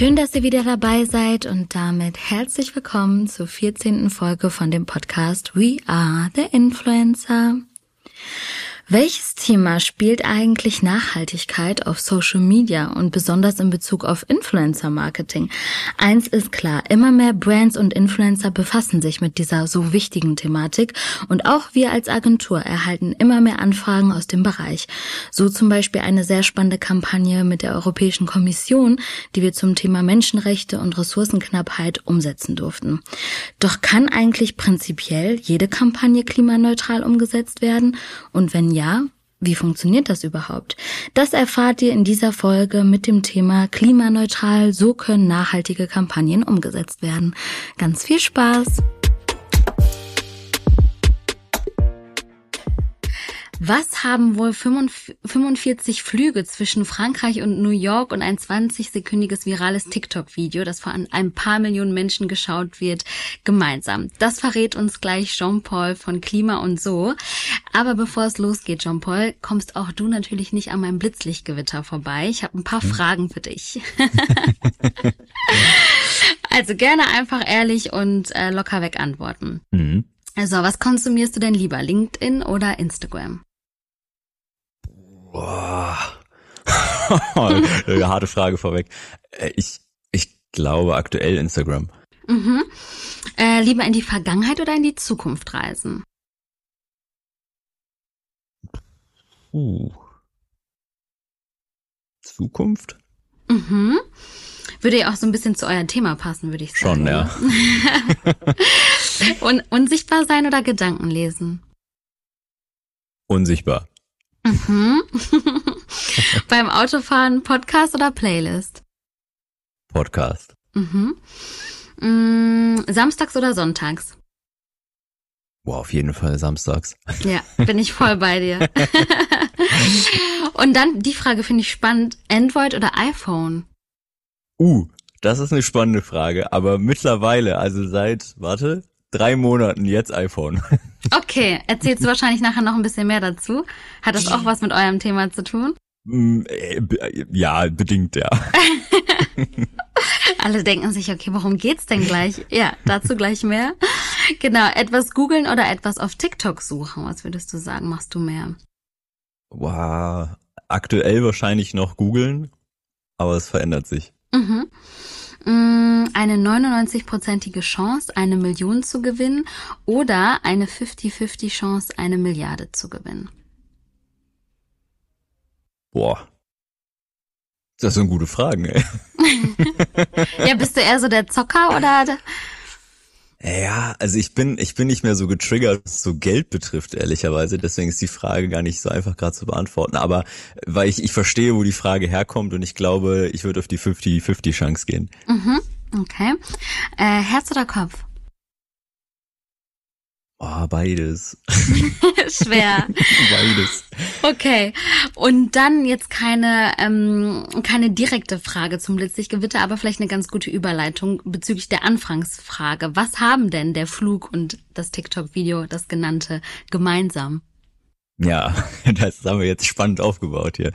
Schön, dass ihr wieder dabei seid und damit herzlich willkommen zur 14. Folge von dem Podcast We Are the Influencer. Welches Thema spielt eigentlich Nachhaltigkeit auf Social Media und besonders in Bezug auf Influencer Marketing? Eins ist klar, immer mehr Brands und Influencer befassen sich mit dieser so wichtigen Thematik und auch wir als Agentur erhalten immer mehr Anfragen aus dem Bereich. So zum Beispiel eine sehr spannende Kampagne mit der Europäischen Kommission, die wir zum Thema Menschenrechte und Ressourcenknappheit umsetzen durften. Doch kann eigentlich prinzipiell jede Kampagne klimaneutral umgesetzt werden? Und wenn ja, ja, wie funktioniert das überhaupt? Das erfahrt ihr in dieser Folge mit dem Thema Klimaneutral, so können nachhaltige Kampagnen umgesetzt werden. Ganz viel Spaß! Was haben wohl 45 Flüge zwischen Frankreich und New York und ein 20-sekündiges virales TikTok-Video, das von ein paar Millionen Menschen geschaut wird, gemeinsam? Das verrät uns gleich Jean-Paul von Klima und so. Aber bevor es losgeht, Jean-Paul, kommst auch du natürlich nicht an meinem Blitzlichtgewitter vorbei. Ich habe ein paar hm. Fragen für dich. also gerne einfach ehrlich und äh, locker weg antworten. Mhm. Also, was konsumierst du denn lieber, LinkedIn oder Instagram? Boah. Eine harte Frage vorweg. Äh, ich, ich glaube aktuell Instagram. Mhm. Äh, lieber in die Vergangenheit oder in die Zukunft reisen? Uh. Zukunft? Mhm. Würde ja auch so ein bisschen zu eurem Thema passen, würde ich sagen. Schon, ja. Und unsichtbar sein oder Gedanken lesen? Unsichtbar. Mhm. Beim Autofahren Podcast oder Playlist? Podcast. Mhm. Mm, samstags oder sonntags? Boah, auf jeden Fall samstags. Ja, bin ich voll bei dir. Und dann die Frage finde ich spannend. Android oder iPhone? Uh, das ist eine spannende Frage. Aber mittlerweile, also seit, warte, drei Monaten jetzt iPhone. Okay, erzählst du wahrscheinlich nachher noch ein bisschen mehr dazu. Hat das auch was mit eurem Thema zu tun? Mm, äh, ja, bedingt, ja. Alle denken sich, okay, worum geht's denn gleich? Ja, dazu gleich mehr. Genau, etwas googeln oder etwas auf TikTok suchen. Was würdest du sagen, machst du mehr? Wow, aktuell wahrscheinlich noch googeln, aber es verändert sich. Mhm. Mm, eine 99-prozentige Chance, eine Million zu gewinnen oder eine 50-50 Chance, eine Milliarde zu gewinnen? Boah. Das sind gute Fragen, ey. ja, bist du eher so der Zocker oder ja, also ich bin, ich bin nicht mehr so getriggert, was so Geld betrifft, ehrlicherweise. Deswegen ist die Frage gar nicht so einfach gerade zu beantworten. Aber weil ich, ich verstehe, wo die Frage herkommt und ich glaube, ich würde auf die 50-50 Chance gehen. Mhm, okay. Äh, Herz oder Kopf? Oh, beides. Schwer. beides. Okay. Und dann jetzt keine, ähm, keine direkte Frage zum Blitzlichtgewitter, aber vielleicht eine ganz gute Überleitung bezüglich der Anfangsfrage. Was haben denn der Flug und das TikTok-Video, das genannte, gemeinsam? Ja, das haben wir jetzt spannend aufgebaut hier.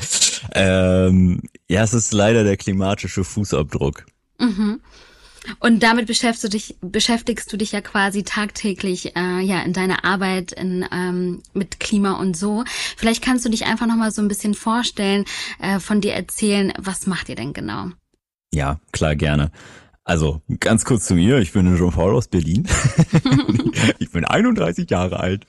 Ähm, ja, es ist leider der klimatische Fußabdruck. Mhm. Und damit beschäftigst du dich, beschäftigst du dich ja quasi tagtäglich äh, ja in deiner Arbeit in, ähm, mit Klima und so. Vielleicht kannst du dich einfach noch mal so ein bisschen vorstellen, äh, von dir erzählen, was macht ihr denn genau? Ja, klar, gerne. Also ganz kurz zu mir, ich bin Jean-Paul aus Berlin. ich bin 31 Jahre alt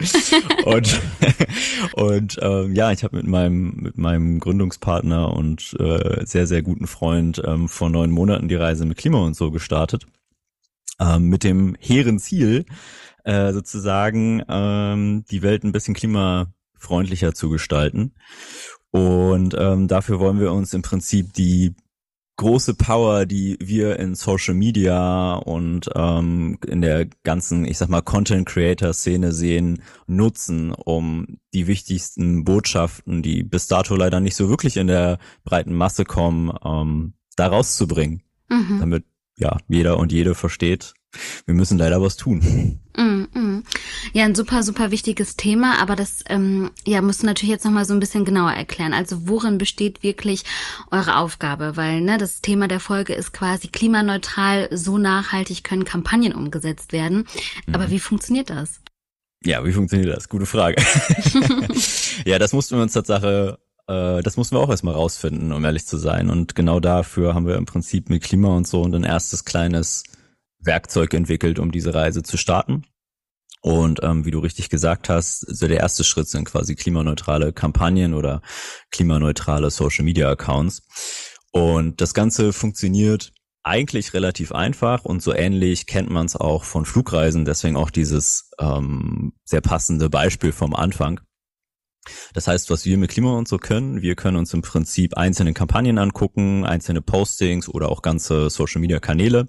und und ähm, ja, ich habe mit meinem mit meinem Gründungspartner und äh, sehr sehr guten Freund ähm, vor neun Monaten die Reise mit Klima und so gestartet ähm, mit dem hehren Ziel äh, sozusagen ähm, die Welt ein bisschen klimafreundlicher zu gestalten. Und ähm, dafür wollen wir uns im Prinzip die große Power, die wir in Social Media und ähm, in der ganzen, ich sag mal, Content Creator Szene sehen, nutzen, um die wichtigsten Botschaften, die bis dato leider nicht so wirklich in der breiten Masse kommen, ähm, da rauszubringen. Mhm. Damit ja jeder und jede versteht, wir müssen leider was tun. Mm, mm. Ja, ein super, super wichtiges Thema, aber das ähm, ja, musst du natürlich jetzt nochmal so ein bisschen genauer erklären. Also worin besteht wirklich eure Aufgabe? Weil ne, das Thema der Folge ist quasi klimaneutral, so nachhaltig können Kampagnen umgesetzt werden. Aber mhm. wie funktioniert das? Ja, wie funktioniert das? Gute Frage. ja, das mussten wir uns Tatsache äh, das mussten wir auch erstmal rausfinden, um ehrlich zu sein. Und genau dafür haben wir im Prinzip mit Klima und so und ein erstes kleines Werkzeug entwickelt, um diese Reise zu starten. Und ähm, wie du richtig gesagt hast, so der erste Schritt sind quasi klimaneutrale Kampagnen oder klimaneutrale Social Media Accounts. Und das Ganze funktioniert eigentlich relativ einfach und so ähnlich kennt man es auch von Flugreisen, deswegen auch dieses ähm, sehr passende Beispiel vom Anfang. Das heißt, was wir mit Klima und so können, wir können uns im Prinzip einzelne Kampagnen angucken, einzelne Postings oder auch ganze Social Media Kanäle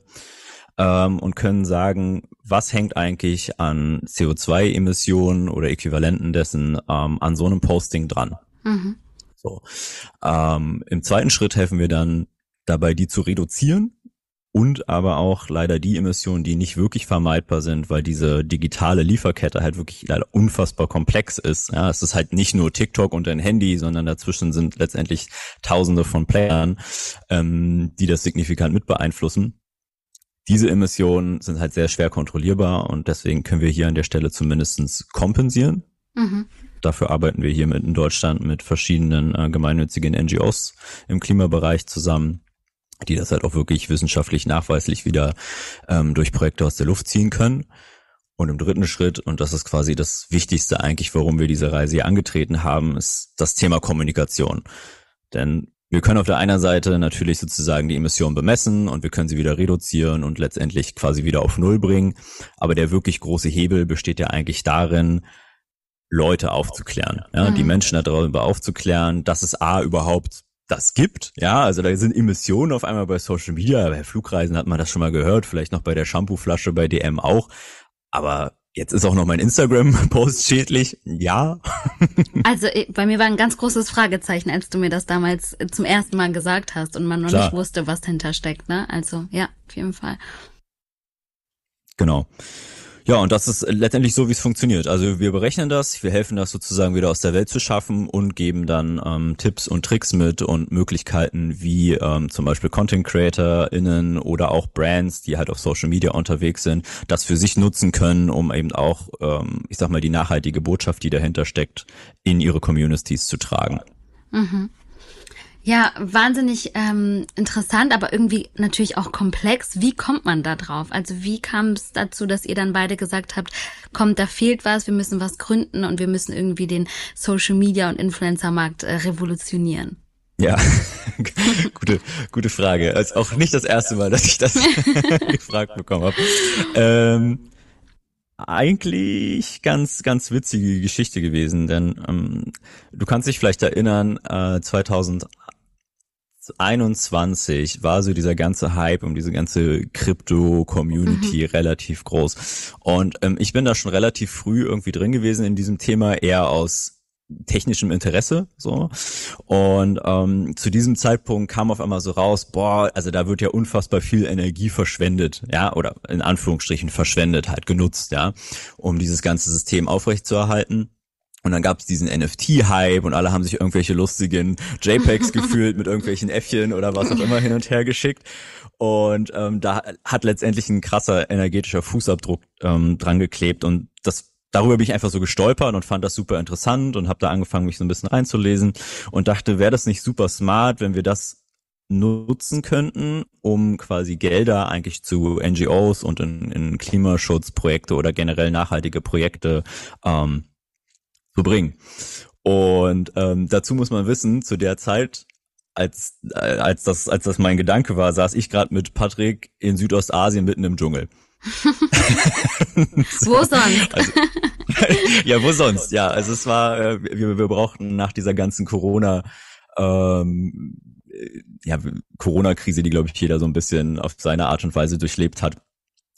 ähm, und können sagen, was hängt eigentlich an CO2-Emissionen oder Äquivalenten dessen ähm, an so einem Posting dran. Mhm. So. Ähm, Im zweiten Schritt helfen wir dann dabei, die zu reduzieren und aber auch leider die Emissionen, die nicht wirklich vermeidbar sind, weil diese digitale Lieferkette halt wirklich leider unfassbar komplex ist. Ja, es ist halt nicht nur TikTok und ein Handy, sondern dazwischen sind letztendlich Tausende von Playern, ähm, die das signifikant mit beeinflussen. Diese Emissionen sind halt sehr schwer kontrollierbar und deswegen können wir hier an der Stelle zumindestens kompensieren. Mhm. Dafür arbeiten wir hier mit in Deutschland mit verschiedenen äh, gemeinnützigen NGOs im Klimabereich zusammen die das halt auch wirklich wissenschaftlich nachweislich wieder ähm, durch Projekte aus der Luft ziehen können. Und im dritten Schritt, und das ist quasi das Wichtigste eigentlich, warum wir diese Reise hier angetreten haben, ist das Thema Kommunikation. Denn wir können auf der einen Seite natürlich sozusagen die Emissionen bemessen und wir können sie wieder reduzieren und letztendlich quasi wieder auf Null bringen. Aber der wirklich große Hebel besteht ja eigentlich darin, Leute aufzuklären, ja, mhm. die Menschen darüber aufzuklären, dass es A überhaupt das gibt. Ja, also da sind Emissionen auf einmal bei Social Media. Bei Flugreisen hat man das schon mal gehört, vielleicht noch bei der Shampooflasche bei DM auch. Aber jetzt ist auch noch mein Instagram-Post schädlich. Ja. Also äh, bei mir war ein ganz großes Fragezeichen, als du mir das damals äh, zum ersten Mal gesagt hast und man noch Klar. nicht wusste, was dahinter steckt. Ne? Also ja, auf jeden Fall. Genau. Ja, und das ist letztendlich so, wie es funktioniert. Also wir berechnen das, wir helfen das sozusagen wieder aus der Welt zu schaffen und geben dann ähm, Tipps und Tricks mit und Möglichkeiten, wie ähm, zum Beispiel Content CreatorInnen oder auch Brands, die halt auf Social Media unterwegs sind, das für sich nutzen können, um eben auch, ähm, ich sag mal, die nachhaltige Botschaft, die dahinter steckt, in ihre Communities zu tragen. Mhm. Ja, wahnsinnig ähm, interessant, aber irgendwie natürlich auch komplex. Wie kommt man da drauf? Also wie kam es dazu, dass ihr dann beide gesagt habt, kommt, da fehlt was, wir müssen was gründen und wir müssen irgendwie den Social Media und Influencer-Markt äh, revolutionieren? Ja, gute, gute Frage. Ist auch nicht das erste Mal, dass ich das gefragt bekommen habe. Ähm, eigentlich ganz, ganz witzige Geschichte gewesen, denn ähm, du kannst dich vielleicht erinnern, äh, 2000 21 war so dieser ganze Hype um diese ganze Krypto-Community mhm. relativ groß. Und ähm, ich bin da schon relativ früh irgendwie drin gewesen in diesem Thema, eher aus technischem Interesse so und ähm, zu diesem Zeitpunkt kam auf einmal so raus boah also da wird ja unfassbar viel Energie verschwendet ja oder in Anführungsstrichen verschwendet halt genutzt ja um dieses ganze System aufrechtzuerhalten und dann gab es diesen NFT-Hype und alle haben sich irgendwelche lustigen JPEGs gefühlt mit irgendwelchen Äffchen oder was auch immer hin und her geschickt. Und ähm, da hat letztendlich ein krasser energetischer Fußabdruck ähm, dran geklebt. Und das darüber bin ich einfach so gestolpert und fand das super interessant und habe da angefangen, mich so ein bisschen reinzulesen und dachte, wäre das nicht super smart, wenn wir das nutzen könnten, um quasi Gelder eigentlich zu NGOs und in, in Klimaschutzprojekte oder generell nachhaltige Projekte ähm, zu bringen. Und ähm, dazu muss man wissen, zu der Zeit, als, äh, als, das, als das mein Gedanke war, saß ich gerade mit Patrick in Südostasien mitten im Dschungel. wo sonst? Also, ja, wo sonst? Ja, also es war, äh, wir, wir brauchten nach dieser ganzen Corona, ähm, ja, Corona-Krise, die glaube ich jeder so ein bisschen auf seine Art und Weise durchlebt hat,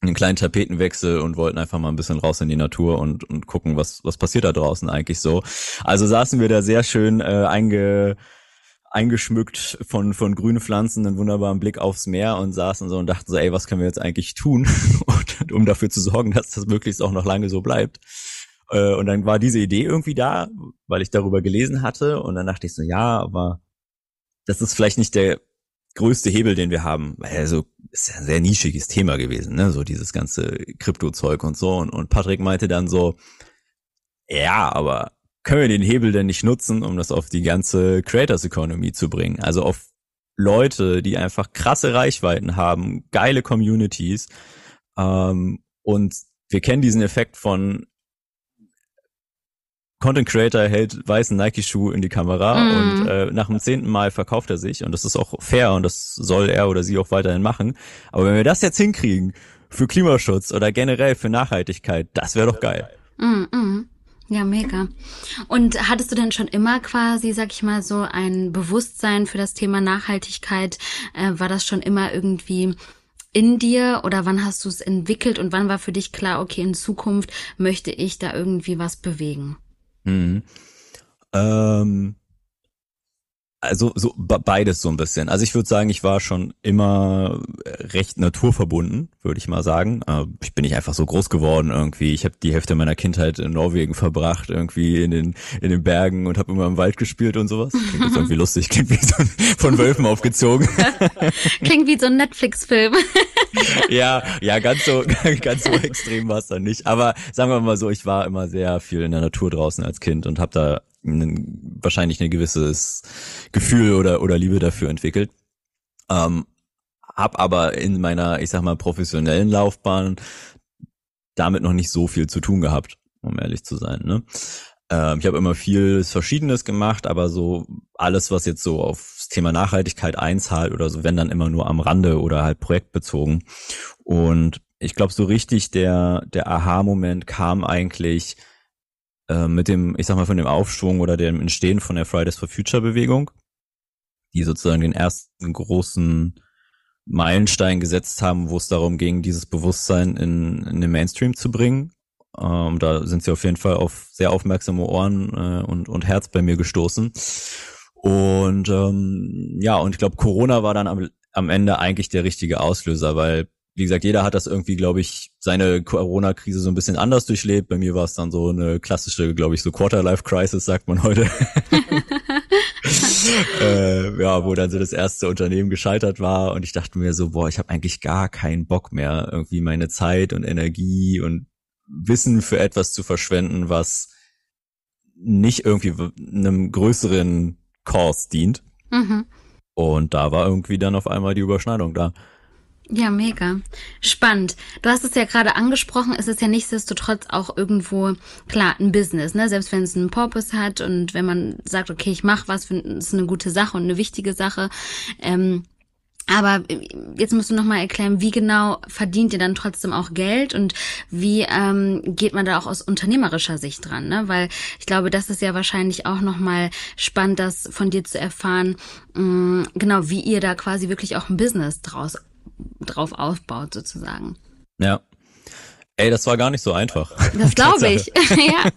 einen kleinen Tapetenwechsel und wollten einfach mal ein bisschen raus in die Natur und, und gucken, was, was passiert da draußen eigentlich so. Also saßen wir da sehr schön äh, einge, eingeschmückt von, von grünen Pflanzen, einen wunderbaren Blick aufs Meer und saßen so und dachten so, ey, was können wir jetzt eigentlich tun? Und um dafür zu sorgen, dass das möglichst auch noch lange so bleibt. Äh, und dann war diese Idee irgendwie da, weil ich darüber gelesen hatte. Und dann dachte ich so, ja, aber das ist vielleicht nicht der größte Hebel, den wir haben. Also ist ja ein sehr nischiges Thema gewesen, ne? So dieses ganze Krypto-Zeug und so. Und, und Patrick meinte dann so, ja, aber können wir den Hebel denn nicht nutzen, um das auf die ganze Creators Economy zu bringen? Also auf Leute, die einfach krasse Reichweiten haben, geile Communities. Ähm, und wir kennen diesen Effekt von Content Creator hält weißen Nike-Schuh in die Kamera mm. und äh, nach dem zehnten Mal verkauft er sich und das ist auch fair und das soll er oder sie auch weiterhin machen. Aber wenn wir das jetzt hinkriegen für Klimaschutz oder generell für Nachhaltigkeit, das wäre doch geil. Mm, mm. Ja, mega. Und hattest du denn schon immer quasi, sag ich mal, so ein Bewusstsein für das Thema Nachhaltigkeit? Äh, war das schon immer irgendwie in dir oder wann hast du es entwickelt und wann war für dich klar, okay, in Zukunft möchte ich da irgendwie was bewegen? Mhm. Ähm, also so beides so ein bisschen. Also ich würde sagen, ich war schon immer recht naturverbunden, würde ich mal sagen. Äh, ich bin nicht einfach so groß geworden irgendwie. Ich habe die Hälfte meiner Kindheit in Norwegen verbracht, irgendwie in den in den Bergen und habe immer im Wald gespielt und sowas. Klingt jetzt irgendwie lustig, klingt wie so ein, von Wölfen aufgezogen. klingt wie so ein Netflix-Film. ja, ja, ganz so ganz so extrem war es dann nicht. Aber sagen wir mal so, ich war immer sehr viel in der Natur draußen als Kind und habe da wahrscheinlich ein gewisses Gefühl oder, oder Liebe dafür entwickelt. Ähm, hab aber in meiner, ich sag mal, professionellen Laufbahn damit noch nicht so viel zu tun gehabt, um ehrlich zu sein. Ne? Ähm, ich habe immer viel Verschiedenes gemacht, aber so alles, was jetzt so aufs Thema Nachhaltigkeit einzahlt oder so, wenn dann immer nur am Rande oder halt projektbezogen. Und ich glaube, so richtig der, der Aha-Moment kam eigentlich äh, mit dem, ich sag mal, von dem Aufschwung oder dem Entstehen von der Fridays for Future Bewegung, die sozusagen den ersten großen Meilenstein gesetzt haben, wo es darum ging, dieses Bewusstsein in, in den Mainstream zu bringen. Ähm, da sind sie auf jeden Fall auf sehr aufmerksame Ohren äh, und, und Herz bei mir gestoßen. Und ähm, ja, und ich glaube, Corona war dann am, am Ende eigentlich der richtige Auslöser, weil wie gesagt, jeder hat das irgendwie, glaube ich, seine Corona-Krise so ein bisschen anders durchlebt. Bei mir war es dann so eine klassische, glaube ich, so Quarter-Life-Crisis, sagt man heute. äh, ja, wo dann so das erste Unternehmen gescheitert war und ich dachte mir so, boah, ich habe eigentlich gar keinen Bock mehr, irgendwie meine Zeit und Energie und Wissen für etwas zu verschwenden, was nicht irgendwie einem größeren Kurs dient. Mhm. Und da war irgendwie dann auf einmal die Überschneidung da. Ja, mega. Spannend. Du hast es ja gerade angesprochen, es ist ja nichtsdestotrotz auch irgendwo, klar, ein Business, ne? Selbst wenn es einen Purpose hat und wenn man sagt, okay, ich mache was, ist eine gute Sache und eine wichtige Sache. Ähm, aber jetzt musst du nochmal erklären, wie genau verdient ihr dann trotzdem auch Geld und wie ähm, geht man da auch aus unternehmerischer Sicht dran? Ne? Weil ich glaube, das ist ja wahrscheinlich auch nochmal spannend, das von dir zu erfahren, mh, mm, genau, wie ihr da quasi wirklich auch ein Business draus drauf aufbaut sozusagen. Ja. Ey, das war gar nicht so einfach. Das glaube ich. ja.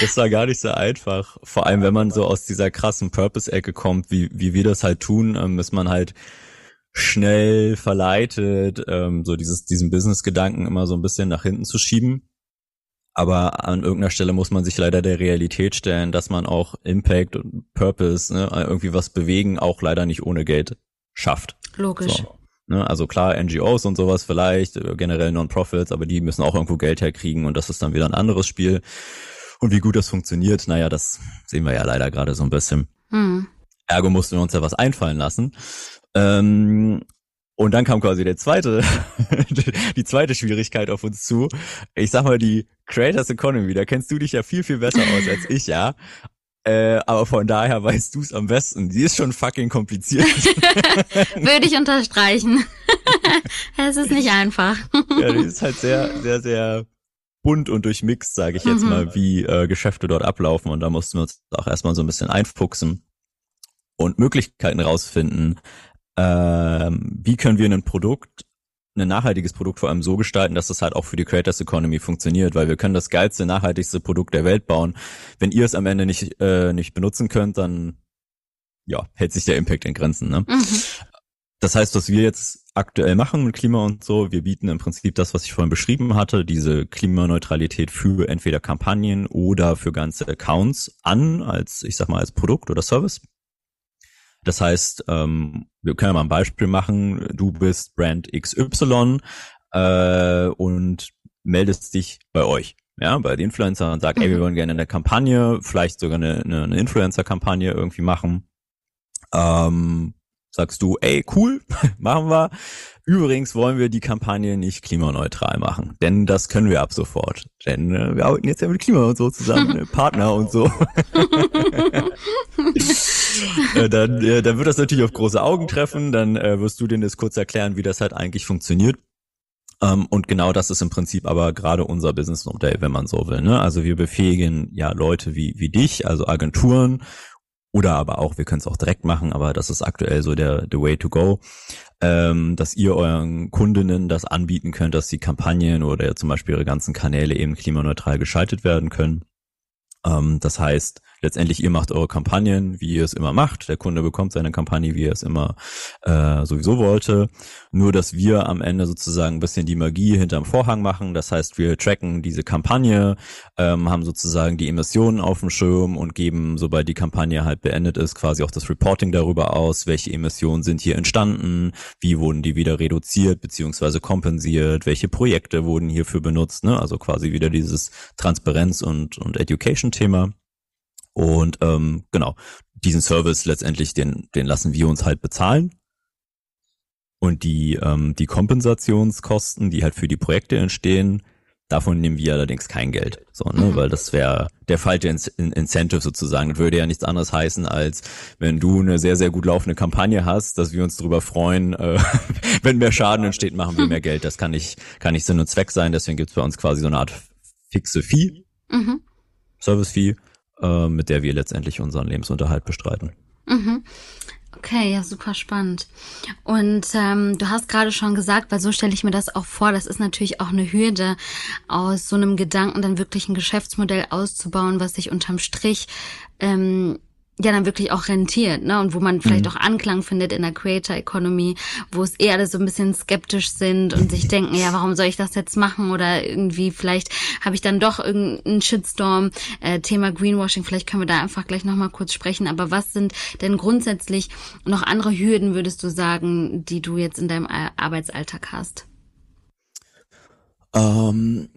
Das war gar nicht so einfach. Vor allem, wenn man so aus dieser krassen Purpose-Ecke kommt, wie, wie wir das halt tun, ähm, ist man halt schnell verleitet, ähm, so dieses, diesen Business-Gedanken immer so ein bisschen nach hinten zu schieben. Aber an irgendeiner Stelle muss man sich leider der Realität stellen, dass man auch Impact und Purpose, ne, irgendwie was bewegen, auch leider nicht ohne Geld schafft. Logisch. So. Ne? Also klar, NGOs und sowas vielleicht, äh, generell Non-Profits, aber die müssen auch irgendwo Geld herkriegen und das ist dann wieder ein anderes Spiel. Und wie gut das funktioniert, naja, das sehen wir ja leider gerade so ein bisschen. Mhm. Ergo mussten wir uns ja was einfallen lassen. Ähm, und dann kam quasi der zweite, die zweite Schwierigkeit auf uns zu. Ich sag mal, die Creators Economy, da kennst du dich ja viel, viel besser aus als ich, ja. Äh, aber von daher weißt du es am besten. Die ist schon fucking kompliziert. Würde ich unterstreichen. es ist nicht einfach. ja, die ist halt sehr, sehr, sehr bunt und durchmixt, sage ich jetzt mhm. mal, wie äh, Geschäfte dort ablaufen. Und da mussten wir uns auch erstmal so ein bisschen einfuchsen und Möglichkeiten rausfinden. Ähm, wie können wir ein Produkt ein nachhaltiges Produkt vor allem so gestalten, dass es halt auch für die Creators Economy funktioniert, weil wir können das geilste, nachhaltigste Produkt der Welt bauen. Wenn ihr es am Ende nicht, äh, nicht benutzen könnt, dann ja, hält sich der Impact in Grenzen. Ne? Mhm. das heißt, was wir jetzt aktuell machen mit Klima und so, wir bieten im Prinzip das, was ich vorhin beschrieben hatte, diese Klimaneutralität für entweder Kampagnen oder für ganze Accounts an, als, ich sag mal, als Produkt oder Service. Das heißt, ähm, wir können mal ein Beispiel machen. Du bist Brand XY äh, und meldest dich bei euch, ja, bei den Influencern und sagst, mhm. ey, wir mhm. wollen gerne eine Kampagne, vielleicht sogar eine, eine, eine Influencer-Kampagne irgendwie machen. Ähm, sagst du, ey, cool, machen wir. Übrigens wollen wir die Kampagne nicht klimaneutral machen, denn das können wir ab sofort. Denn äh, wir arbeiten jetzt ja mit Klima und so zusammen, äh, Partner und so. äh, dann, äh, dann wird das natürlich auf große Augen treffen, dann äh, wirst du denen das kurz erklären, wie das halt eigentlich funktioniert. Ähm, und genau das ist im Prinzip aber gerade unser Businessmodell, wenn man so will. Ne? Also wir befähigen ja Leute wie, wie dich, also Agenturen oder aber auch, wir können es auch direkt machen, aber das ist aktuell so der, the way to go, ähm, dass ihr euren Kundinnen das anbieten könnt, dass die Kampagnen oder zum Beispiel ihre ganzen Kanäle eben klimaneutral geschaltet werden können. Ähm, das heißt, letztendlich ihr macht eure Kampagnen, wie ihr es immer macht. Der Kunde bekommt seine Kampagne, wie er es immer äh, sowieso wollte. Nur, dass wir am Ende sozusagen ein bisschen die Magie hinterm Vorhang machen. Das heißt, wir tracken diese Kampagne, ähm, haben sozusagen die Emissionen auf dem Schirm und geben, sobald die Kampagne halt beendet ist, quasi auch das Reporting darüber aus, welche Emissionen sind hier entstanden, wie wurden die wieder reduziert beziehungsweise kompensiert, welche Projekte wurden hierfür benutzt. Ne? Also quasi wieder dieses Transparenz- und, und Education-Thema. Und ähm, genau, diesen Service letztendlich, den, den lassen wir uns halt bezahlen. Und die, ähm, die Kompensationskosten, die halt für die Projekte entstehen, davon nehmen wir allerdings kein Geld. So, ne? Mhm. Weil das wäre der falsche In Incentive sozusagen. Das würde ja nichts anderes heißen, als wenn du eine sehr, sehr gut laufende Kampagne hast, dass wir uns darüber freuen, äh, wenn mehr Schaden entsteht, machen wir mehr Geld. Das kann nicht, kann nicht Sinn und Zweck sein. Deswegen gibt's bei uns quasi so eine Art fixe Fee, mhm. Service-Fee äh, mit der wir letztendlich unseren Lebensunterhalt bestreiten. Mhm. Okay, ja, super spannend. Und ähm, du hast gerade schon gesagt, weil so stelle ich mir das auch vor, das ist natürlich auch eine Hürde, aus so einem Gedanken dann wirklich ein Geschäftsmodell auszubauen, was sich unterm Strich ähm, ja dann wirklich auch rentiert, ne? Und wo man vielleicht mhm. auch Anklang findet in der Creator Economy, wo es eher alle so ein bisschen skeptisch sind und sich denken, ja, warum soll ich das jetzt machen? Oder irgendwie, vielleicht habe ich dann doch irgendeinen Shitstorm. Äh, Thema Greenwashing, vielleicht können wir da einfach gleich nochmal kurz sprechen. Aber was sind denn grundsätzlich noch andere Hürden, würdest du sagen, die du jetzt in deinem Arbeitsalltag hast? Ähm,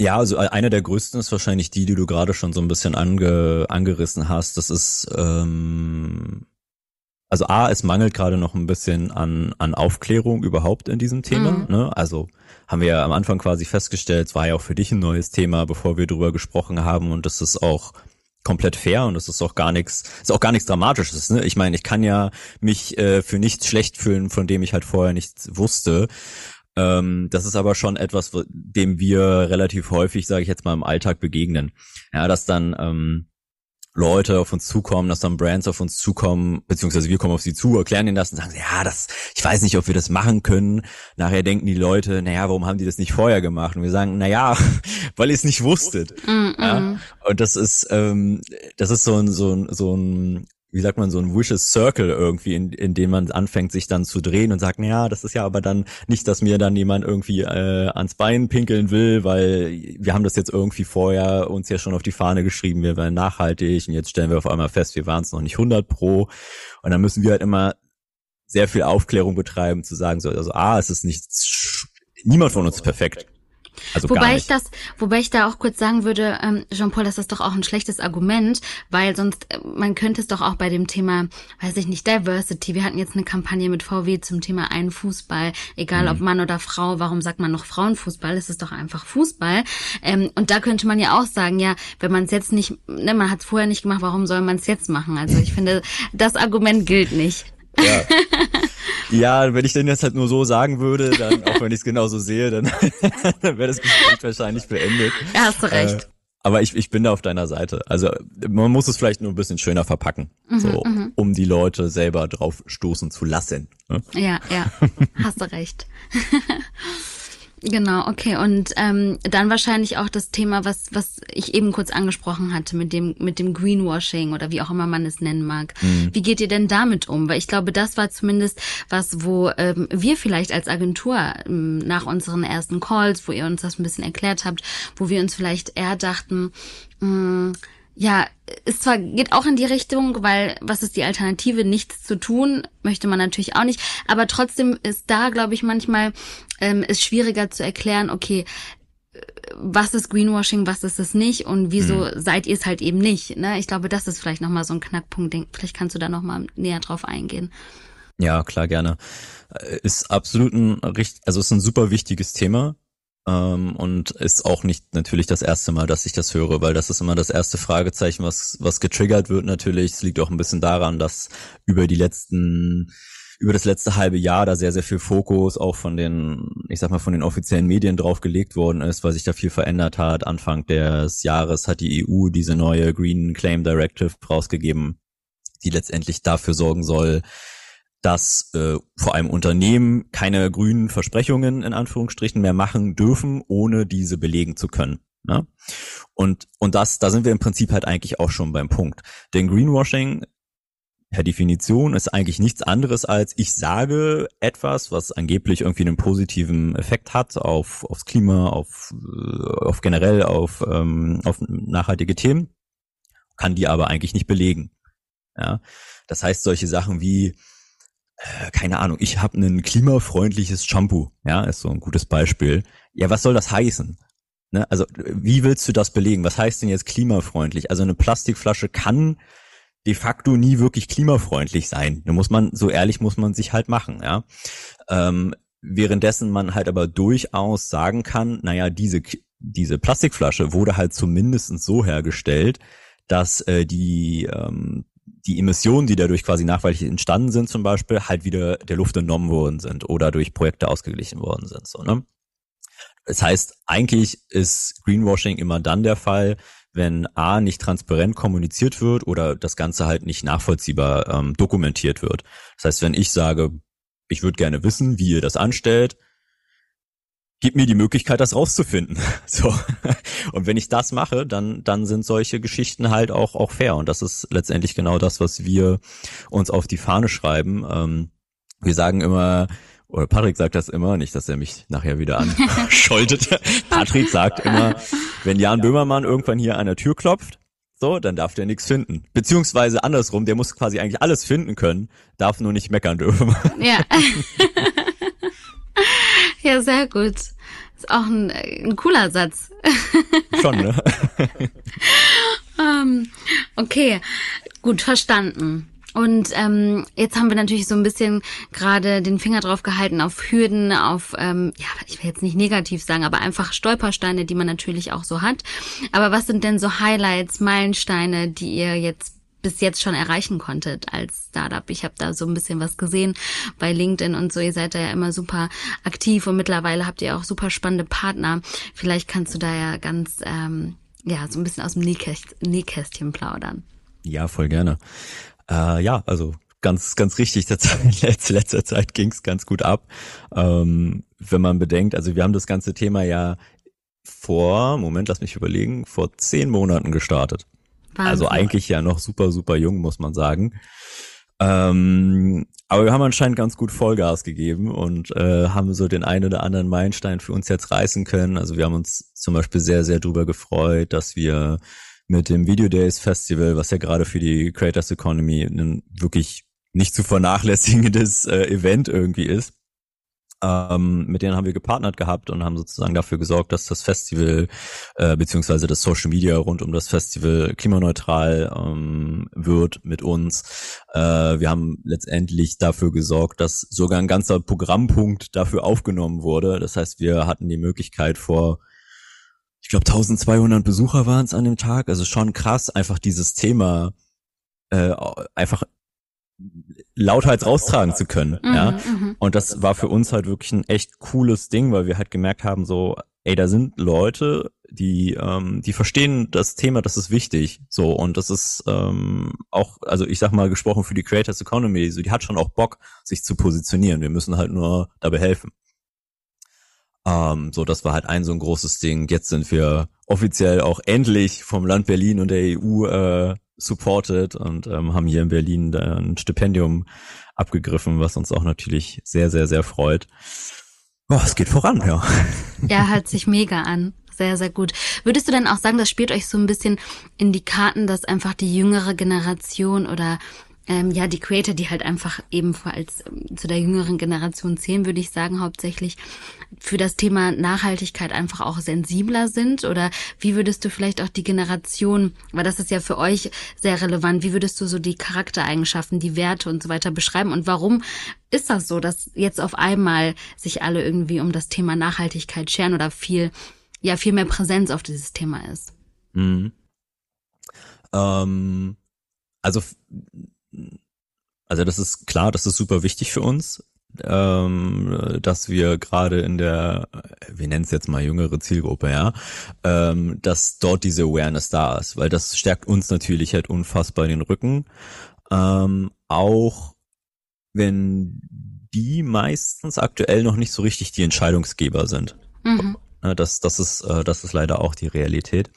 ja, also äh, einer der größten ist wahrscheinlich die, die du gerade schon so ein bisschen ange, angerissen hast. Das ist ähm, also A, es mangelt gerade noch ein bisschen an, an Aufklärung überhaupt in diesem Thema. Mhm. Ne? Also haben wir ja am Anfang quasi festgestellt, es war ja auch für dich ein neues Thema, bevor wir drüber gesprochen haben und das ist auch komplett fair und das ist auch gar nichts, ist auch gar nichts Dramatisches. Ne? Ich meine, ich kann ja mich äh, für nichts schlecht fühlen, von dem ich halt vorher nichts wusste. Ähm, das ist aber schon etwas, dem wir relativ häufig, sage ich jetzt mal, im Alltag begegnen. Ja, dass dann ähm, Leute auf uns zukommen, dass dann Brands auf uns zukommen, beziehungsweise wir kommen auf sie zu, erklären ihnen das und sagen, ja, das, ich weiß nicht, ob wir das machen können. Nachher denken die Leute, naja, warum haben die das nicht vorher gemacht? Und wir sagen, naja, weil ihr es nicht wusstet. Mm -mm. Ja? Und das ist, ähm, das ist so ein, so ein, so ein wie sagt man, so ein vicious circle irgendwie, in, in dem man anfängt, sich dann zu drehen und sagt, na ja, das ist ja aber dann nicht, dass mir dann jemand irgendwie äh, ans Bein pinkeln will, weil wir haben das jetzt irgendwie vorher uns ja schon auf die Fahne geschrieben, wir werden nachhaltig und jetzt stellen wir auf einmal fest, wir waren es noch nicht 100 pro und dann müssen wir halt immer sehr viel Aufklärung betreiben, zu sagen, so, also ah, es ist nichts, niemand von uns ist perfekt. Also wobei ich das, wobei ich da auch kurz sagen würde, ähm, Jean-Paul, das ist doch auch ein schlechtes Argument, weil sonst, äh, man könnte es doch auch bei dem Thema, weiß ich nicht, Diversity. Wir hatten jetzt eine Kampagne mit VW zum Thema einen Fußball, egal mhm. ob Mann oder Frau, warum sagt man noch Frauenfußball? Es ist doch einfach Fußball. Ähm, und da könnte man ja auch sagen, ja, wenn man es jetzt nicht, ne, man hat es vorher nicht gemacht, warum soll man es jetzt machen? Also ich finde, das Argument gilt nicht. Ja. ja, wenn ich denn jetzt halt nur so sagen würde, dann, auch wenn ich es genauso sehe, dann, dann wäre das Gespräch wahrscheinlich beendet. Ja, hast du recht. Äh, aber ich, ich bin da auf deiner Seite. Also man muss es vielleicht nur ein bisschen schöner verpacken, mhm, so, mhm. um die Leute selber drauf stoßen zu lassen. Ne? Ja, ja, hast du recht. Genau, okay. Und ähm, dann wahrscheinlich auch das Thema, was, was ich eben kurz angesprochen hatte, mit dem, mit dem Greenwashing oder wie auch immer man es nennen mag. Mhm. Wie geht ihr denn damit um? Weil ich glaube, das war zumindest was, wo ähm, wir vielleicht als Agentur ähm, nach unseren ersten Calls, wo ihr uns das ein bisschen erklärt habt, wo wir uns vielleicht eher dachten, mh, mm, ja, es zwar geht auch in die Richtung, weil was ist die Alternative, nichts zu tun, möchte man natürlich auch nicht, aber trotzdem ist da, glaube ich, manchmal ähm, ist schwieriger zu erklären, okay, was ist Greenwashing, was ist es nicht und wieso hm. seid ihr es halt eben nicht. Ne? Ich glaube, das ist vielleicht nochmal so ein Knackpunkt. Vielleicht kannst du da nochmal näher drauf eingehen. Ja, klar, gerne. Äh, ist absolut ein, also ist ein super wichtiges Thema. Ähm, und ist auch nicht natürlich das erste Mal, dass ich das höre, weil das ist immer das erste Fragezeichen, was, was getriggert wird natürlich. Es liegt auch ein bisschen daran, dass über die letzten über das letzte halbe Jahr da sehr, sehr viel Fokus auch von den, ich sag mal, von den offiziellen Medien drauf gelegt worden ist, weil sich da viel verändert hat. Anfang des Jahres hat die EU diese neue Green Claim Directive rausgegeben, die letztendlich dafür sorgen soll, dass äh, vor allem Unternehmen keine grünen Versprechungen in Anführungsstrichen mehr machen dürfen, ohne diese belegen zu können. Ne? Und, und das, da sind wir im Prinzip halt eigentlich auch schon beim Punkt. Denn Greenwashing per Definition ist eigentlich nichts anderes als ich sage etwas, was angeblich irgendwie einen positiven Effekt hat auf aufs Klima, auf äh, auf generell auf ähm, auf nachhaltige Themen, kann die aber eigentlich nicht belegen. Ja, das heißt solche Sachen wie äh, keine Ahnung, ich habe ein klimafreundliches Shampoo, ja, ist so ein gutes Beispiel. Ja, was soll das heißen? Ne? Also, wie willst du das belegen? Was heißt denn jetzt klimafreundlich? Also eine Plastikflasche kann de facto nie wirklich klimafreundlich sein. Da muss man, so ehrlich muss man sich halt machen, ja. Ähm, währenddessen man halt aber durchaus sagen kann, naja, diese, diese Plastikflasche wurde halt zumindest so hergestellt, dass äh, die ähm, die Emissionen, die dadurch quasi nachweislich entstanden sind, zum Beispiel, halt wieder der Luft entnommen worden sind oder durch Projekte ausgeglichen worden sind. So, ne? Das heißt, eigentlich ist Greenwashing immer dann der Fall, wenn A nicht transparent kommuniziert wird oder das Ganze halt nicht nachvollziehbar ähm, dokumentiert wird. Das heißt, wenn ich sage, ich würde gerne wissen, wie ihr das anstellt, gib mir die Möglichkeit, das rauszufinden. So. Und wenn ich das mache, dann, dann sind solche Geschichten halt auch, auch fair. Und das ist letztendlich genau das, was wir uns auf die Fahne schreiben. Ähm, wir sagen immer, oder Patrick sagt das immer, nicht, dass er mich nachher wieder anscholtet. Patrick sagt immer, wenn Jan Böhmermann irgendwann hier an der Tür klopft, so, dann darf der nichts finden. Beziehungsweise andersrum, der muss quasi eigentlich alles finden können, darf nur nicht meckern dürfen. Ja. Ja, sehr gut. Ist auch ein, ein cooler Satz. Schon, ne? um, ähm, okay, gut, verstanden. Und ähm, jetzt haben wir natürlich so ein bisschen gerade den Finger drauf gehalten auf Hürden, auf, ähm, ja, ich will jetzt nicht negativ sagen, aber einfach Stolpersteine, die man natürlich auch so hat. Aber was sind denn so Highlights, Meilensteine, die ihr jetzt bis jetzt schon erreichen konntet als Startup. Ich habe da so ein bisschen was gesehen bei LinkedIn und so. Ihr seid da ja immer super aktiv und mittlerweile habt ihr auch super spannende Partner. Vielleicht kannst du da ja ganz, ähm, ja, so ein bisschen aus dem Nähkäst Nähkästchen plaudern. Ja, voll gerne. Äh, ja, also ganz, ganz richtig. Letzte, letzter Zeit ging's ganz gut ab. Ähm, wenn man bedenkt, also wir haben das ganze Thema ja vor, Moment, lass mich überlegen, vor zehn Monaten gestartet. Wahnsinn. Also eigentlich ja noch super, super jung, muss man sagen. Ähm, aber wir haben anscheinend ganz gut Vollgas gegeben und äh, haben so den einen oder anderen Meilenstein für uns jetzt reißen können. Also wir haben uns zum Beispiel sehr, sehr drüber gefreut, dass wir mit dem Video Days Festival, was ja gerade für die Creators Economy ein wirklich nicht zu vernachlässigendes äh, Event irgendwie ist, ähm, mit denen haben wir gepartnert gehabt und haben sozusagen dafür gesorgt, dass das Festival äh, beziehungsweise das Social Media rund um das Festival klimaneutral ähm, wird mit uns. Äh, wir haben letztendlich dafür gesorgt, dass sogar ein ganzer Programmpunkt dafür aufgenommen wurde. Das heißt, wir hatten die Möglichkeit vor ich glaube 1200 Besucher waren es an dem Tag, also schon krass, einfach dieses Thema äh, einfach lauthals raustragen zu können, mhm, ja. Mhm. Und das war für uns halt wirklich ein echt cooles Ding, weil wir halt gemerkt haben, so, ey, da sind Leute, die, ähm, die verstehen das Thema, das ist wichtig, so und das ist ähm, auch, also ich sag mal gesprochen für die Creators Economy, so die hat schon auch Bock, sich zu positionieren. Wir müssen halt nur dabei helfen. Ähm, so, das war halt ein so ein großes Ding. Jetzt sind wir offiziell auch endlich vom Land Berlin und der EU äh, supported und ähm, haben hier in Berlin ein Stipendium abgegriffen, was uns auch natürlich sehr, sehr, sehr freut. Oh, es geht voran, ja. Ja, hört sich mega an. Sehr, sehr gut. Würdest du denn auch sagen, das spielt euch so ein bisschen in die Karten, dass einfach die jüngere Generation oder ähm, ja, die Creator, die halt einfach eben als ähm, zu der jüngeren Generation zählen, würde ich sagen, hauptsächlich für das Thema Nachhaltigkeit einfach auch sensibler sind? Oder wie würdest du vielleicht auch die Generation, weil das ist ja für euch sehr relevant, wie würdest du so die Charaktereigenschaften, die Werte und so weiter beschreiben? Und warum ist das so, dass jetzt auf einmal sich alle irgendwie um das Thema Nachhaltigkeit scheren oder viel, ja, viel mehr Präsenz auf dieses Thema ist? Mhm. Ähm, also also das ist klar, das ist super wichtig für uns, ähm, dass wir gerade in der, wir nennen es jetzt mal jüngere Zielgruppe, ja, ähm, dass dort diese Awareness da ist, weil das stärkt uns natürlich halt unfassbar den Rücken. Ähm, auch wenn die meistens aktuell noch nicht so richtig die Entscheidungsgeber sind. Mhm. Das, das ist, äh, das ist leider auch die Realität.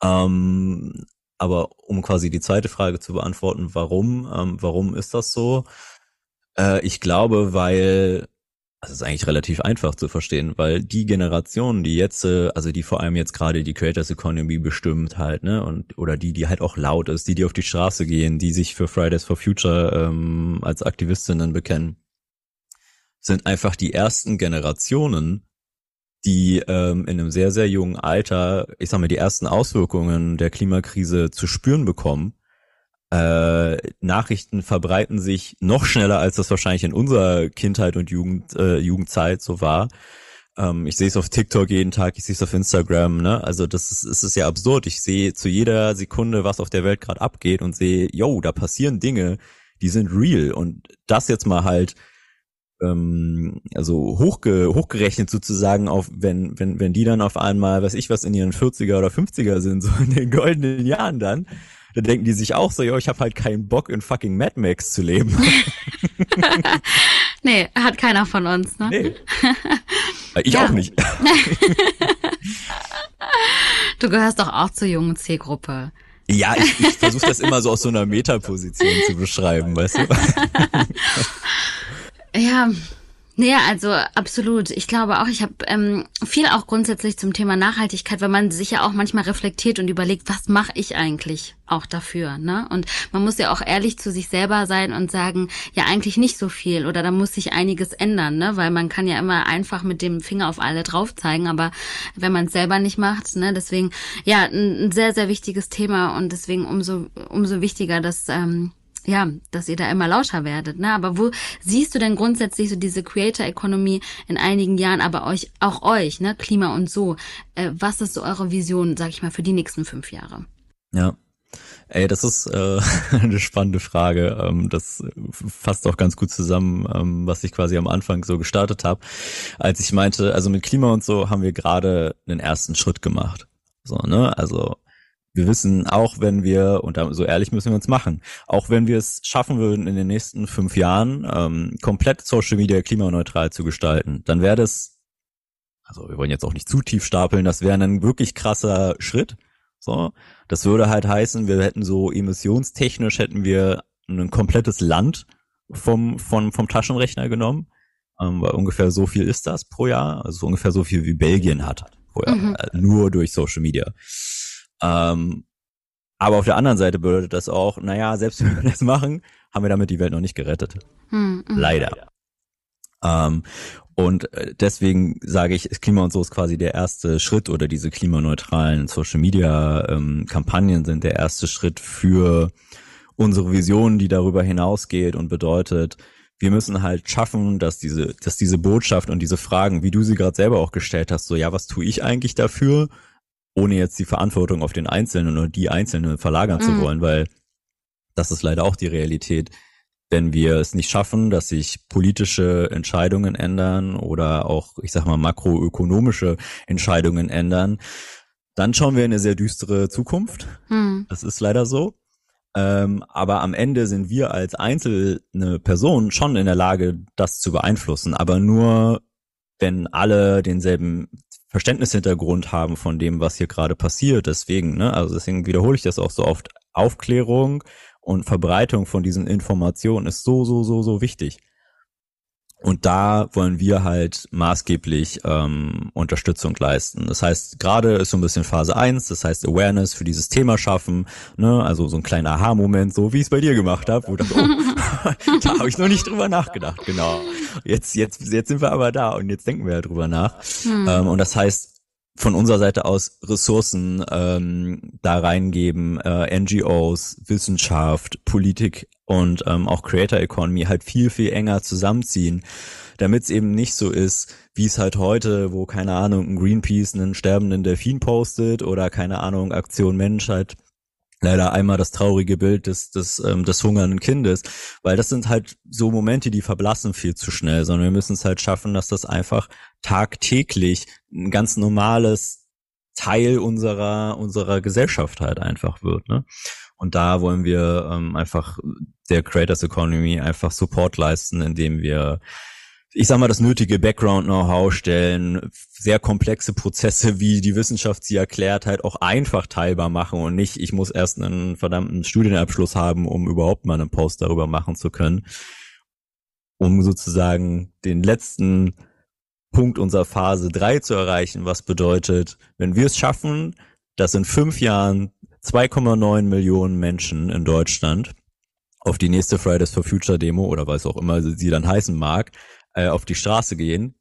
Ähm, aber um quasi die zweite Frage zu beantworten, warum, ähm, warum ist das so? Äh, ich glaube, weil das ist eigentlich relativ einfach zu verstehen, weil die Generation, die jetzt, äh, also die vor allem jetzt gerade die Creators Economy bestimmt halt, ne, und oder die, die halt auch laut ist, die, die auf die Straße gehen, die sich für Fridays for Future ähm, als Aktivistinnen bekennen, sind einfach die ersten Generationen, die ähm, in einem sehr, sehr jungen Alter, ich sag mal, die ersten Auswirkungen der Klimakrise zu spüren bekommen. Äh, Nachrichten verbreiten sich noch schneller, als das wahrscheinlich in unserer Kindheit und Jugend, äh, Jugendzeit so war. Ähm, ich sehe es auf TikTok jeden Tag, ich sehe es auf Instagram, ne? Also das ist, es ist ja absurd. Ich sehe zu jeder Sekunde, was auf der Welt gerade abgeht und sehe, yo, da passieren Dinge, die sind real. Und das jetzt mal halt ähm, also hochge hochgerechnet sozusagen auf, wenn, wenn, wenn die dann auf einmal, weiß ich was, in ihren 40er oder 50er sind, so in den goldenen Jahren dann, dann denken die sich auch so, ja, ich habe halt keinen Bock in fucking Mad Max zu leben. nee, hat keiner von uns, ne? Nee. Ich auch nicht. du gehörst doch auch zur jungen C-Gruppe. Ja, ich, ich versuche das immer so aus so einer Metaposition zu beschreiben, weißt du? Ja, naja, also absolut. Ich glaube auch, ich habe ähm, viel auch grundsätzlich zum Thema Nachhaltigkeit, weil man sich ja auch manchmal reflektiert und überlegt, was mache ich eigentlich auch dafür, ne? Und man muss ja auch ehrlich zu sich selber sein und sagen, ja eigentlich nicht so viel oder da muss sich einiges ändern, ne? Weil man kann ja immer einfach mit dem Finger auf alle drauf zeigen, aber wenn man es selber nicht macht, ne? Deswegen ja ein, ein sehr sehr wichtiges Thema und deswegen umso umso wichtiger, dass ähm, ja, dass ihr da immer lauscher werdet, ne? Aber wo siehst du denn grundsätzlich so diese Creator Economy in einigen Jahren, aber euch, auch euch, ne? Klima und so. Äh, was ist so eure Vision, sag ich mal, für die nächsten fünf Jahre? Ja. Ey, das ist äh, eine spannende Frage. Ähm, das fasst auch ganz gut zusammen, ähm, was ich quasi am Anfang so gestartet habe. Als ich meinte, also mit Klima und so haben wir gerade einen ersten Schritt gemacht. So, ne? Also wir wissen, auch wenn wir, und so ehrlich müssen wir uns machen, auch wenn wir es schaffen würden, in den nächsten fünf Jahren ähm, komplett Social Media klimaneutral zu gestalten, dann wäre das, also wir wollen jetzt auch nicht zu tief stapeln, das wäre ein wirklich krasser Schritt. So, das würde halt heißen, wir hätten so emissionstechnisch hätten wir ein komplettes Land vom vom vom Taschenrechner genommen, ähm, weil ungefähr so viel ist das pro Jahr, also ungefähr so viel wie Belgien hat pro Jahr, mhm. äh, nur durch Social Media. Ähm, aber auf der anderen Seite bedeutet das auch, naja, selbst wenn wir das machen, haben wir damit die Welt noch nicht gerettet. Hm, hm. Leider. Ähm, und äh, deswegen sage ich, Klima und so ist quasi der erste Schritt oder diese klimaneutralen Social Media ähm, Kampagnen sind der erste Schritt für unsere Vision, die darüber hinausgeht und bedeutet, wir müssen halt schaffen, dass diese, dass diese Botschaft und diese Fragen, wie du sie gerade selber auch gestellt hast, so ja, was tue ich eigentlich dafür? Ohne jetzt die Verantwortung auf den Einzelnen oder die Einzelnen verlagern mhm. zu wollen, weil das ist leider auch die Realität. Wenn wir es nicht schaffen, dass sich politische Entscheidungen ändern oder auch, ich sag mal, makroökonomische Entscheidungen ändern, dann schauen wir in eine sehr düstere Zukunft. Mhm. Das ist leider so. Ähm, aber am Ende sind wir als einzelne Person schon in der Lage, das zu beeinflussen, aber nur wenn alle denselben Verständnishintergrund haben von dem, was hier gerade passiert. Deswegen, ne, also deswegen wiederhole ich das auch so oft. Aufklärung und Verbreitung von diesen Informationen ist so, so, so, so wichtig. Und da wollen wir halt maßgeblich ähm, Unterstützung leisten. Das heißt, gerade ist so ein bisschen Phase eins. das heißt Awareness für dieses Thema schaffen, ne? also so ein kleiner Aha-Moment, so wie ich es bei dir gemacht habe, wo dann, oh, da habe ich noch nicht drüber nachgedacht, genau. Jetzt, jetzt, jetzt sind wir aber da und jetzt denken wir ja drüber nach. Hm. Ähm, und das heißt, von unserer Seite aus Ressourcen ähm, da reingeben, äh, NGOs, Wissenschaft, Politik und ähm, auch Creator Economy halt viel, viel enger zusammenziehen, damit es eben nicht so ist, wie es halt heute, wo, keine Ahnung, ein Greenpeace einen sterbenden Delfin postet oder keine Ahnung, Aktion Menschheit leider einmal das traurige Bild des, des, ähm, des hungernden Kindes, weil das sind halt so Momente, die verblassen viel zu schnell, sondern wir müssen es halt schaffen, dass das einfach tagtäglich ein ganz normales Teil unserer, unserer Gesellschaft halt einfach wird. Ne? Und da wollen wir ähm, einfach der Creators Economy einfach Support leisten, indem wir ich sag mal, das nötige Background-Know-how stellen, sehr komplexe Prozesse, wie die Wissenschaft sie erklärt, halt auch einfach teilbar machen und nicht, ich muss erst einen verdammten Studienabschluss haben, um überhaupt mal einen Post darüber machen zu können. Um sozusagen den letzten Punkt unserer Phase 3 zu erreichen, was bedeutet, wenn wir es schaffen, dass in fünf Jahren 2,9 Millionen Menschen in Deutschland auf die nächste Fridays for Future Demo oder was auch immer sie dann heißen mag, äh, auf die Straße gehen,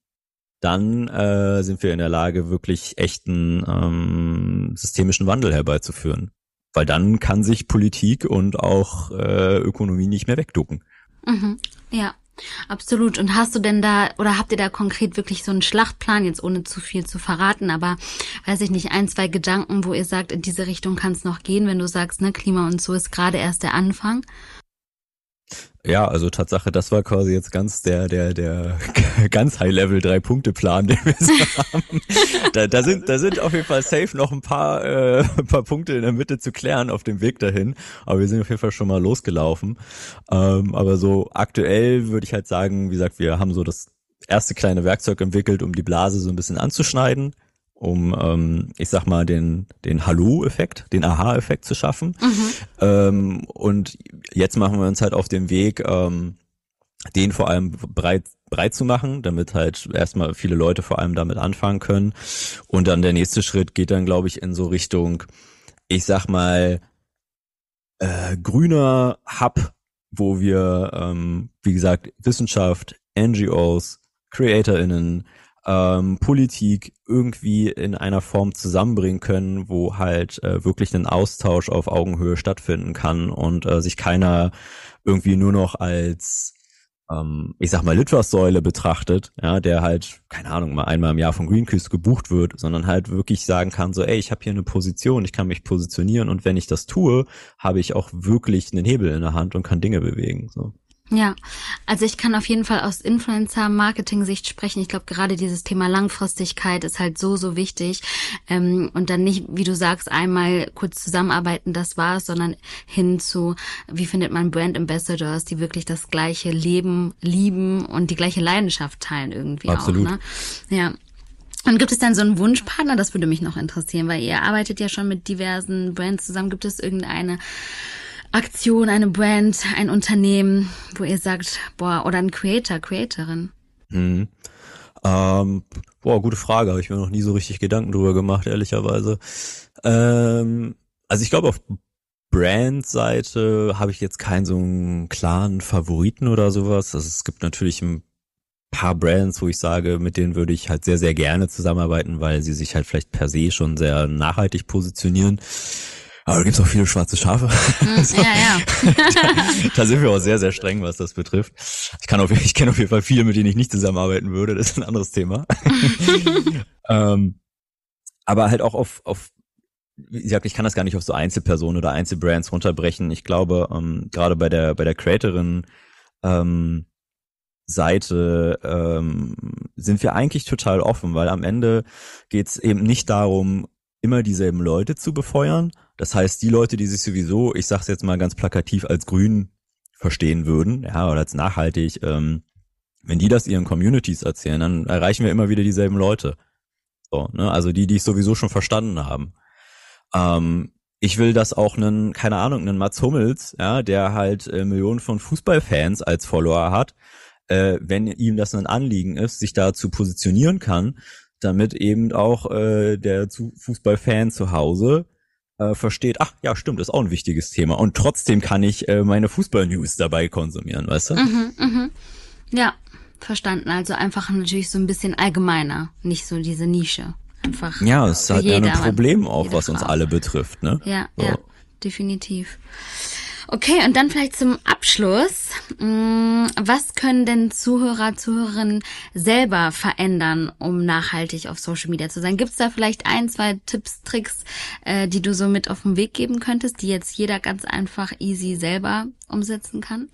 dann äh, sind wir in der Lage, wirklich echten ähm, systemischen Wandel herbeizuführen. Weil dann kann sich Politik und auch äh, Ökonomie nicht mehr wegducken. Mhm. Ja, absolut. Und hast du denn da, oder habt ihr da konkret wirklich so einen Schlachtplan, jetzt ohne zu viel zu verraten, aber weiß ich nicht, ein, zwei Gedanken, wo ihr sagt, in diese Richtung kann es noch gehen, wenn du sagst, ne, Klima und so ist gerade erst der Anfang? Ja, also Tatsache, das war quasi jetzt ganz der, der, der ganz High-Level Drei-Punkte-Plan, den wir so haben. Da, da sind, da sind auf jeden Fall safe noch ein paar, äh, ein paar Punkte in der Mitte zu klären auf dem Weg dahin. Aber wir sind auf jeden Fall schon mal losgelaufen. Ähm, aber so aktuell würde ich halt sagen, wie gesagt, wir haben so das erste kleine Werkzeug entwickelt, um die Blase so ein bisschen anzuschneiden um, ähm, ich sag mal, den, den Hallo-Effekt, den Aha-Effekt zu schaffen. Mhm. Ähm, und jetzt machen wir uns halt auf den Weg, ähm, den vor allem breit, breit zu machen, damit halt erstmal viele Leute vor allem damit anfangen können. Und dann der nächste Schritt geht dann, glaube ich, in so Richtung, ich sag mal, äh, grüner Hub, wo wir, ähm, wie gesagt, Wissenschaft, NGOs, CreatorInnen, ähm, Politik irgendwie in einer Form zusammenbringen können, wo halt äh, wirklich ein Austausch auf Augenhöhe stattfinden kann und äh, sich keiner irgendwie nur noch als ähm, ich sag mal Litfaßsäule betrachtet, ja, der halt keine Ahnung mal einmal im Jahr von Greenpeace gebucht wird, sondern halt wirklich sagen kann so, ey, ich habe hier eine Position, ich kann mich positionieren und wenn ich das tue, habe ich auch wirklich einen Hebel in der Hand und kann Dinge bewegen. So. Ja, also ich kann auf jeden Fall aus Influencer-Marketing-Sicht sprechen. Ich glaube, gerade dieses Thema Langfristigkeit ist halt so, so wichtig. Ähm, und dann nicht, wie du sagst, einmal kurz zusammenarbeiten, das war's, sondern hin zu, wie findet man Brand Ambassadors, die wirklich das gleiche Leben lieben und die gleiche Leidenschaft teilen irgendwie Absolut. auch. Ne? Ja. Und gibt es dann so einen Wunschpartner? Das würde mich noch interessieren, weil ihr arbeitet ja schon mit diversen Brands zusammen. Gibt es irgendeine Aktion, eine Brand, ein Unternehmen, wo ihr sagt, boah, oder ein Creator, Creatorin? Mhm. Ähm, boah, gute Frage, habe ich mir noch nie so richtig Gedanken drüber gemacht, ehrlicherweise. Ähm, also ich glaube, auf Brand-Seite habe ich jetzt keinen so einen klaren Favoriten oder sowas. Also es gibt natürlich ein paar Brands, wo ich sage, mit denen würde ich halt sehr, sehr gerne zusammenarbeiten, weil sie sich halt vielleicht per se schon sehr nachhaltig positionieren. Aber da gibt's auch viele schwarze Schafe. Mm, ja, ja. da, da, sind wir auch sehr, sehr streng, was das betrifft. Ich kann auf, ich kenne auf jeden Fall viele, mit denen ich nicht zusammenarbeiten würde. Das ist ein anderes Thema. ähm, aber halt auch auf, auf, wie gesagt, ich kann das gar nicht auf so Einzelpersonen oder Einzelbrands runterbrechen. Ich glaube, ähm, gerade bei der, bei der Creatorin, ähm, Seite ähm, sind wir eigentlich total offen, weil am Ende geht's eben nicht darum, immer dieselben Leute zu befeuern, das heißt, die Leute, die sich sowieso, ich sag's jetzt mal ganz plakativ, als grün verstehen würden, ja, oder als nachhaltig, ähm, wenn die das ihren Communities erzählen, dann erreichen wir immer wieder dieselben Leute. So, ne? Also die, die es sowieso schon verstanden haben. Ähm, ich will, dass auch einen, keine Ahnung, einen Mats Hummels, ja, der halt äh, Millionen von Fußballfans als Follower hat, äh, wenn ihm das ein Anliegen ist, sich da zu positionieren kann, damit eben auch äh, der Fußballfan zu Hause äh, versteht, ach ja, stimmt, ist auch ein wichtiges Thema. Und trotzdem kann ich äh, meine Fußball-News dabei konsumieren, weißt du? Mhm, mhm. Ja, verstanden. Also einfach natürlich so ein bisschen allgemeiner, nicht so diese Nische. Einfach. Ja, es ist halt jeder, ein Problem auch, was uns alle betrifft, ne? Ja, so. ja, definitiv. Okay, und dann vielleicht zum Abschluss. Mm, was können denn Zuhörer, Zuhörerinnen selber verändern, um nachhaltig auf Social Media zu sein? Gibt es da vielleicht ein, zwei Tipps, Tricks, äh, die du so mit auf den Weg geben könntest, die jetzt jeder ganz einfach easy selber umsetzen kann?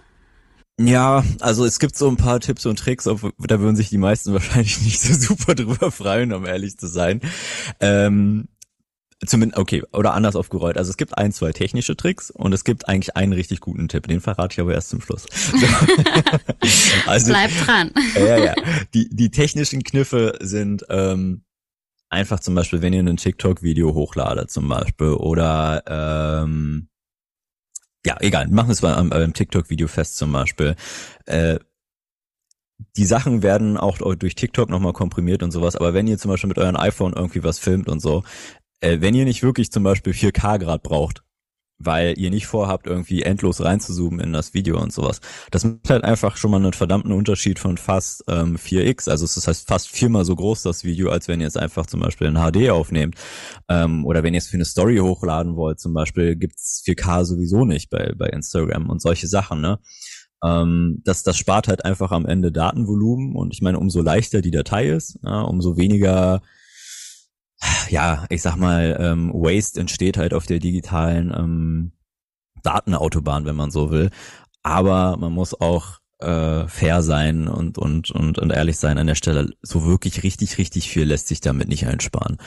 Ja, also es gibt so ein paar Tipps und Tricks, da würden sich die meisten wahrscheinlich nicht so super drüber freuen, um ehrlich zu sein. Ähm, zumindest, okay, oder anders aufgerollt. Also es gibt ein, zwei technische Tricks und es gibt eigentlich einen richtig guten Tipp. Den verrate ich aber erst zum Schluss. So. also, Bleib dran. ja, ja. Die, die technischen Kniffe sind ähm, einfach zum Beispiel, wenn ihr ein TikTok-Video hochladet zum Beispiel oder ähm, ja, egal, machen es beim, beim TikTok-Video fest zum Beispiel. Äh, die Sachen werden auch durch TikTok nochmal komprimiert und sowas, aber wenn ihr zum Beispiel mit eurem iPhone irgendwie was filmt und so, äh, wenn ihr nicht wirklich zum Beispiel 4K Grad braucht, weil ihr nicht vorhabt, irgendwie endlos reinzuzoomen in das Video und sowas. Das macht halt einfach schon mal einen verdammten Unterschied von fast ähm, 4x. Also das heißt fast viermal so groß das Video, als wenn ihr es einfach zum Beispiel in HD aufnehmt. Ähm, oder wenn ihr es für eine Story hochladen wollt, zum Beispiel gibt's 4K sowieso nicht bei, bei Instagram und solche Sachen, ne? Ähm, das, das spart halt einfach am Ende Datenvolumen und ich meine, umso leichter die Datei ist, ja, umso weniger ja, ich sag mal, ähm, Waste entsteht halt auf der digitalen ähm, Datenautobahn, wenn man so will. Aber man muss auch äh, fair sein und, und, und, und ehrlich sein an der Stelle. So wirklich richtig, richtig viel lässt sich damit nicht einsparen.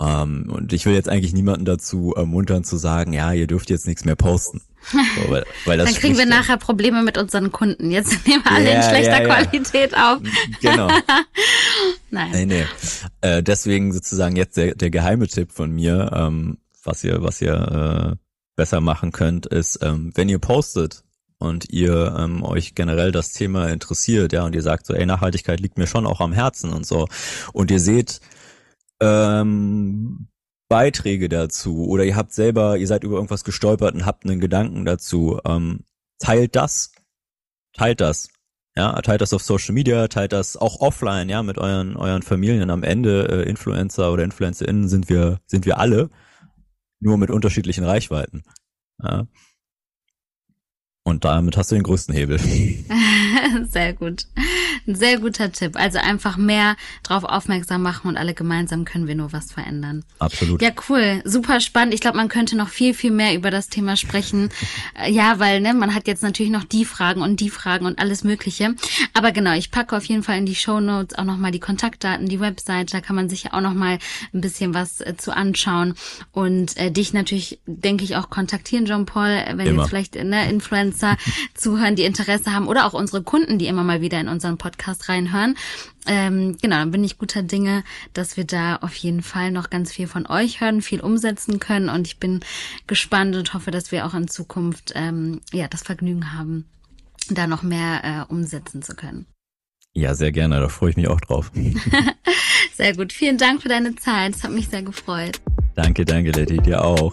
Ähm, und ich will jetzt eigentlich niemanden dazu ermuntern zu sagen, ja, ihr dürft jetzt nichts mehr posten. So, weil, weil Dann kriegen wir nachher Probleme mit unseren Kunden. Jetzt nehmen wir alle ja, in schlechter ja, ja. Qualität auf. Genau. Nein. Nee, nee. Äh, deswegen sozusagen jetzt der, der geheime Tipp von mir, ähm, was ihr, was ihr äh, besser machen könnt, ist, ähm, wenn ihr postet und ihr ähm, euch generell das Thema interessiert, ja, und ihr sagt so, ey, Nachhaltigkeit liegt mir schon auch am Herzen und so, und ihr seht ähm, Beiträge dazu oder ihr habt selber, ihr seid über irgendwas gestolpert und habt einen Gedanken dazu, ähm, teilt das, teilt das. Ja, teilt das auf Social Media, teilt das auch offline, ja, mit euren euren Familien. Am Ende äh, Influencer oder InfluencerInnen sind wir sind wir alle, nur mit unterschiedlichen Reichweiten. Ja. Und damit hast du den größten Hebel. Sehr gut. Ein sehr guter Tipp. Also einfach mehr drauf aufmerksam machen und alle gemeinsam können wir nur was verändern. Absolut. Ja, cool. Super spannend. Ich glaube, man könnte noch viel, viel mehr über das Thema sprechen. Ja, weil ne, man hat jetzt natürlich noch die Fragen und die Fragen und alles Mögliche. Aber genau, ich packe auf jeden Fall in die Show Notes auch nochmal die Kontaktdaten, die Website. Da kann man sich ja auch nochmal ein bisschen was äh, zu anschauen. Und äh, dich natürlich, denke ich, auch kontaktieren, John Paul, wenn Immer. jetzt vielleicht ne, Influencer zuhören, die Interesse haben oder auch unsere Kunden, die immer mal wieder in unseren Podcast reinhören. Ähm, genau, dann bin ich guter Dinge, dass wir da auf jeden Fall noch ganz viel von euch hören, viel umsetzen können und ich bin gespannt und hoffe, dass wir auch in Zukunft ähm, ja das Vergnügen haben, da noch mehr äh, umsetzen zu können. Ja, sehr gerne, da freue ich mich auch drauf. sehr gut, vielen Dank für deine Zeit, es hat mich sehr gefreut. Danke, danke, Letty, dir auch.